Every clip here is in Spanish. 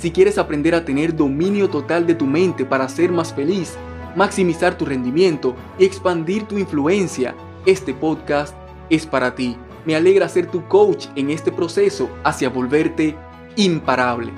Si quieres aprender a tener dominio total de tu mente para ser más feliz, maximizar tu rendimiento y expandir tu influencia, este podcast es para ti. Me alegra ser tu coach en este proceso hacia volverte imparable.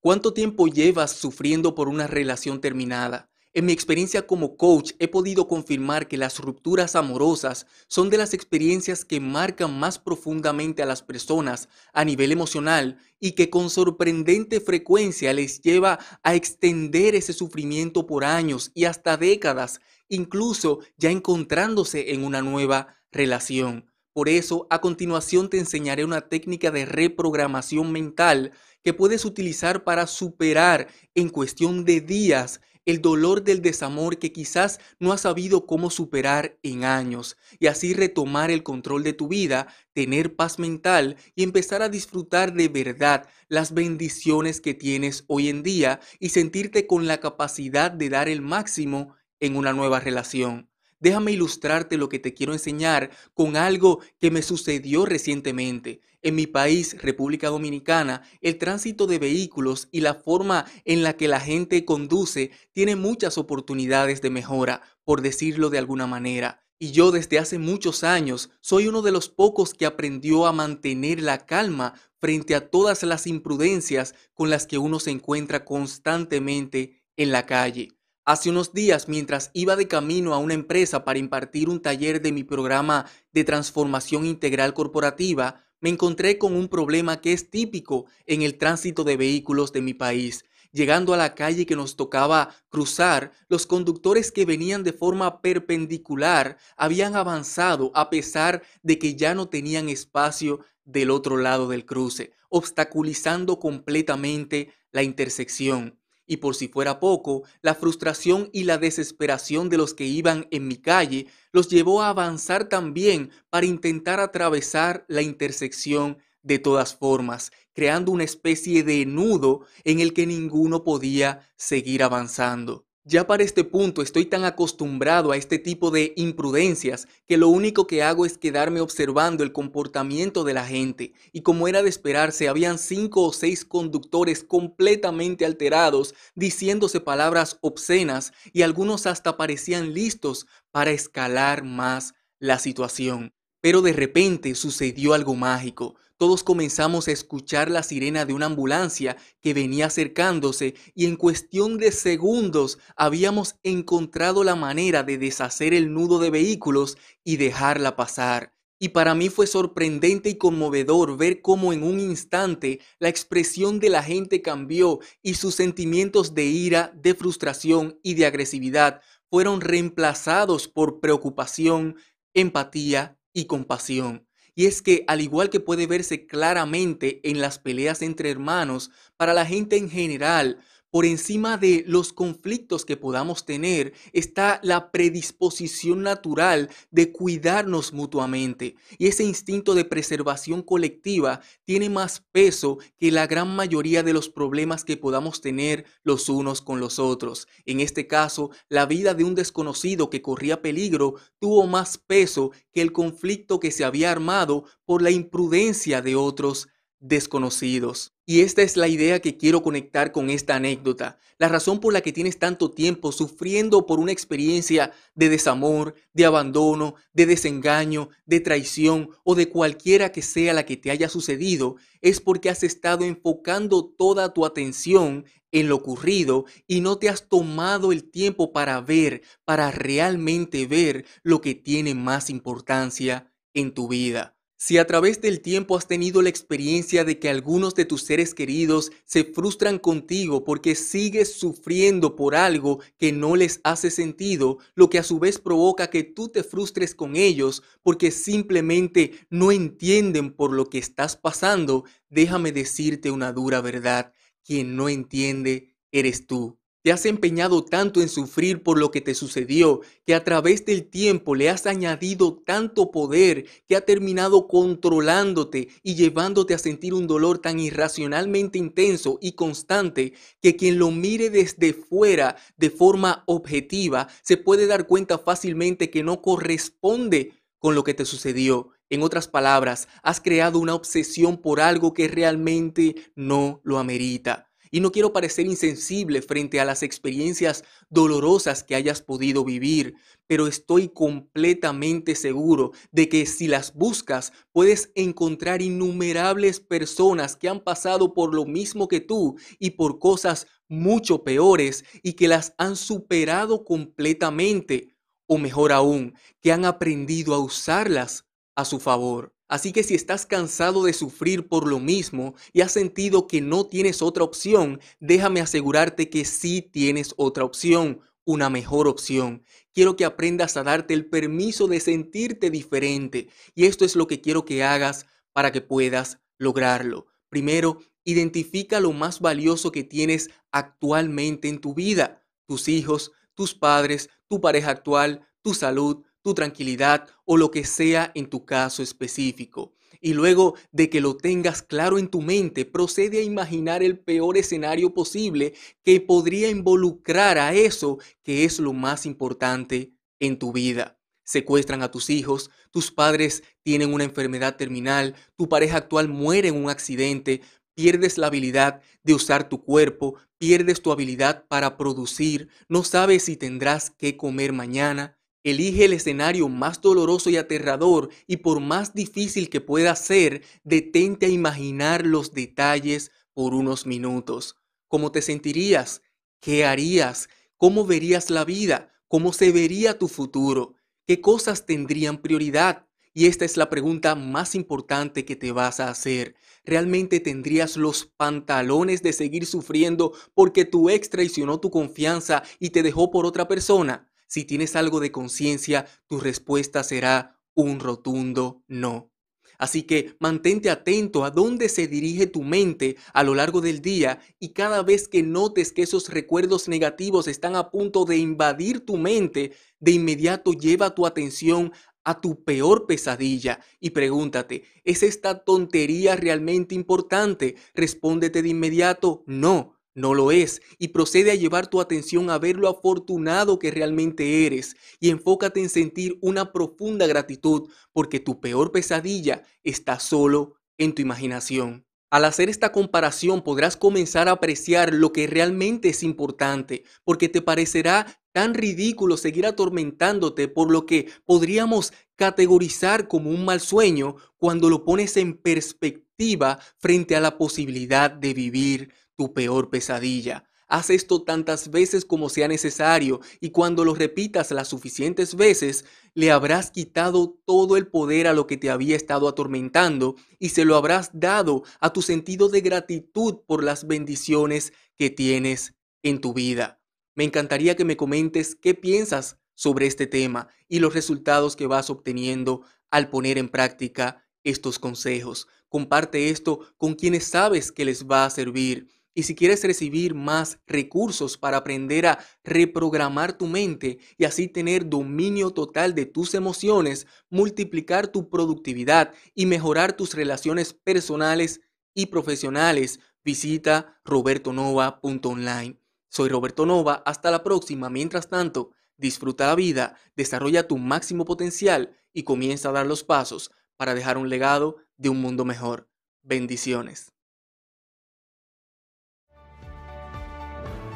¿Cuánto tiempo llevas sufriendo por una relación terminada? En mi experiencia como coach he podido confirmar que las rupturas amorosas son de las experiencias que marcan más profundamente a las personas a nivel emocional y que con sorprendente frecuencia les lleva a extender ese sufrimiento por años y hasta décadas, incluso ya encontrándose en una nueva relación. Por eso, a continuación te enseñaré una técnica de reprogramación mental que puedes utilizar para superar en cuestión de días el dolor del desamor que quizás no has sabido cómo superar en años y así retomar el control de tu vida, tener paz mental y empezar a disfrutar de verdad las bendiciones que tienes hoy en día y sentirte con la capacidad de dar el máximo en una nueva relación. Déjame ilustrarte lo que te quiero enseñar con algo que me sucedió recientemente. En mi país, República Dominicana, el tránsito de vehículos y la forma en la que la gente conduce tiene muchas oportunidades de mejora, por decirlo de alguna manera. Y yo desde hace muchos años soy uno de los pocos que aprendió a mantener la calma frente a todas las imprudencias con las que uno se encuentra constantemente en la calle. Hace unos días, mientras iba de camino a una empresa para impartir un taller de mi programa de transformación integral corporativa, me encontré con un problema que es típico en el tránsito de vehículos de mi país. Llegando a la calle que nos tocaba cruzar, los conductores que venían de forma perpendicular habían avanzado a pesar de que ya no tenían espacio del otro lado del cruce, obstaculizando completamente la intersección. Y por si fuera poco, la frustración y la desesperación de los que iban en mi calle los llevó a avanzar también para intentar atravesar la intersección de todas formas, creando una especie de nudo en el que ninguno podía seguir avanzando. Ya para este punto estoy tan acostumbrado a este tipo de imprudencias que lo único que hago es quedarme observando el comportamiento de la gente y como era de esperarse habían cinco o seis conductores completamente alterados diciéndose palabras obscenas y algunos hasta parecían listos para escalar más la situación. Pero de repente sucedió algo mágico. Todos comenzamos a escuchar la sirena de una ambulancia que venía acercándose y en cuestión de segundos habíamos encontrado la manera de deshacer el nudo de vehículos y dejarla pasar. Y para mí fue sorprendente y conmovedor ver cómo en un instante la expresión de la gente cambió y sus sentimientos de ira, de frustración y de agresividad fueron reemplazados por preocupación, empatía y compasión. Y es que, al igual que puede verse claramente en las peleas entre hermanos, para la gente en general, por encima de los conflictos que podamos tener está la predisposición natural de cuidarnos mutuamente. Y ese instinto de preservación colectiva tiene más peso que la gran mayoría de los problemas que podamos tener los unos con los otros. En este caso, la vida de un desconocido que corría peligro tuvo más peso que el conflicto que se había armado por la imprudencia de otros desconocidos. Y esta es la idea que quiero conectar con esta anécdota. La razón por la que tienes tanto tiempo sufriendo por una experiencia de desamor, de abandono, de desengaño, de traición o de cualquiera que sea la que te haya sucedido es porque has estado enfocando toda tu atención en lo ocurrido y no te has tomado el tiempo para ver, para realmente ver lo que tiene más importancia en tu vida. Si a través del tiempo has tenido la experiencia de que algunos de tus seres queridos se frustran contigo porque sigues sufriendo por algo que no les hace sentido, lo que a su vez provoca que tú te frustres con ellos porque simplemente no entienden por lo que estás pasando, déjame decirte una dura verdad, quien no entiende eres tú. Te has empeñado tanto en sufrir por lo que te sucedió, que a través del tiempo le has añadido tanto poder que ha terminado controlándote y llevándote a sentir un dolor tan irracionalmente intenso y constante que quien lo mire desde fuera de forma objetiva se puede dar cuenta fácilmente que no corresponde con lo que te sucedió. En otras palabras, has creado una obsesión por algo que realmente no lo amerita. Y no quiero parecer insensible frente a las experiencias dolorosas que hayas podido vivir, pero estoy completamente seguro de que si las buscas puedes encontrar innumerables personas que han pasado por lo mismo que tú y por cosas mucho peores y que las han superado completamente, o mejor aún, que han aprendido a usarlas a su favor. Así que si estás cansado de sufrir por lo mismo y has sentido que no tienes otra opción, déjame asegurarte que sí tienes otra opción, una mejor opción. Quiero que aprendas a darte el permiso de sentirte diferente y esto es lo que quiero que hagas para que puedas lograrlo. Primero, identifica lo más valioso que tienes actualmente en tu vida, tus hijos, tus padres, tu pareja actual, tu salud, tu tranquilidad o lo que sea en tu caso específico. Y luego de que lo tengas claro en tu mente, procede a imaginar el peor escenario posible que podría involucrar a eso que es lo más importante en tu vida. Secuestran a tus hijos, tus padres tienen una enfermedad terminal, tu pareja actual muere en un accidente, pierdes la habilidad de usar tu cuerpo, pierdes tu habilidad para producir, no sabes si tendrás que comer mañana, Elige el escenario más doloroso y aterrador y por más difícil que pueda ser, detente a imaginar los detalles por unos minutos. ¿Cómo te sentirías? ¿Qué harías? ¿Cómo verías la vida? ¿Cómo se vería tu futuro? ¿Qué cosas tendrían prioridad? Y esta es la pregunta más importante que te vas a hacer. ¿Realmente tendrías los pantalones de seguir sufriendo porque tu ex traicionó tu confianza y te dejó por otra persona? Si tienes algo de conciencia, tu respuesta será un rotundo no. Así que mantente atento a dónde se dirige tu mente a lo largo del día y cada vez que notes que esos recuerdos negativos están a punto de invadir tu mente, de inmediato lleva tu atención a tu peor pesadilla y pregúntate, ¿es esta tontería realmente importante? Respóndete de inmediato, no. No lo es, y procede a llevar tu atención a ver lo afortunado que realmente eres, y enfócate en sentir una profunda gratitud, porque tu peor pesadilla está solo en tu imaginación. Al hacer esta comparación podrás comenzar a apreciar lo que realmente es importante, porque te parecerá tan ridículo seguir atormentándote por lo que podríamos categorizar como un mal sueño cuando lo pones en perspectiva frente a la posibilidad de vivir tu peor pesadilla. Haz esto tantas veces como sea necesario y cuando lo repitas las suficientes veces, le habrás quitado todo el poder a lo que te había estado atormentando y se lo habrás dado a tu sentido de gratitud por las bendiciones que tienes en tu vida. Me encantaría que me comentes qué piensas sobre este tema y los resultados que vas obteniendo al poner en práctica estos consejos. Comparte esto con quienes sabes que les va a servir y si quieres recibir más recursos para aprender a reprogramar tu mente y así tener dominio total de tus emociones, multiplicar tu productividad y mejorar tus relaciones personales y profesionales, visita robertonova.online. Soy Roberto Nova, hasta la próxima. Mientras tanto, disfruta la vida, desarrolla tu máximo potencial y comienza a dar los pasos para dejar un legado de un mundo mejor. Bendiciones.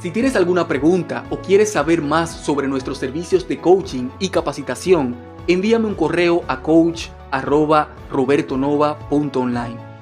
Si tienes alguna pregunta o quieres saber más sobre nuestros servicios de coaching y capacitación, envíame un correo a coach.robertonova.online.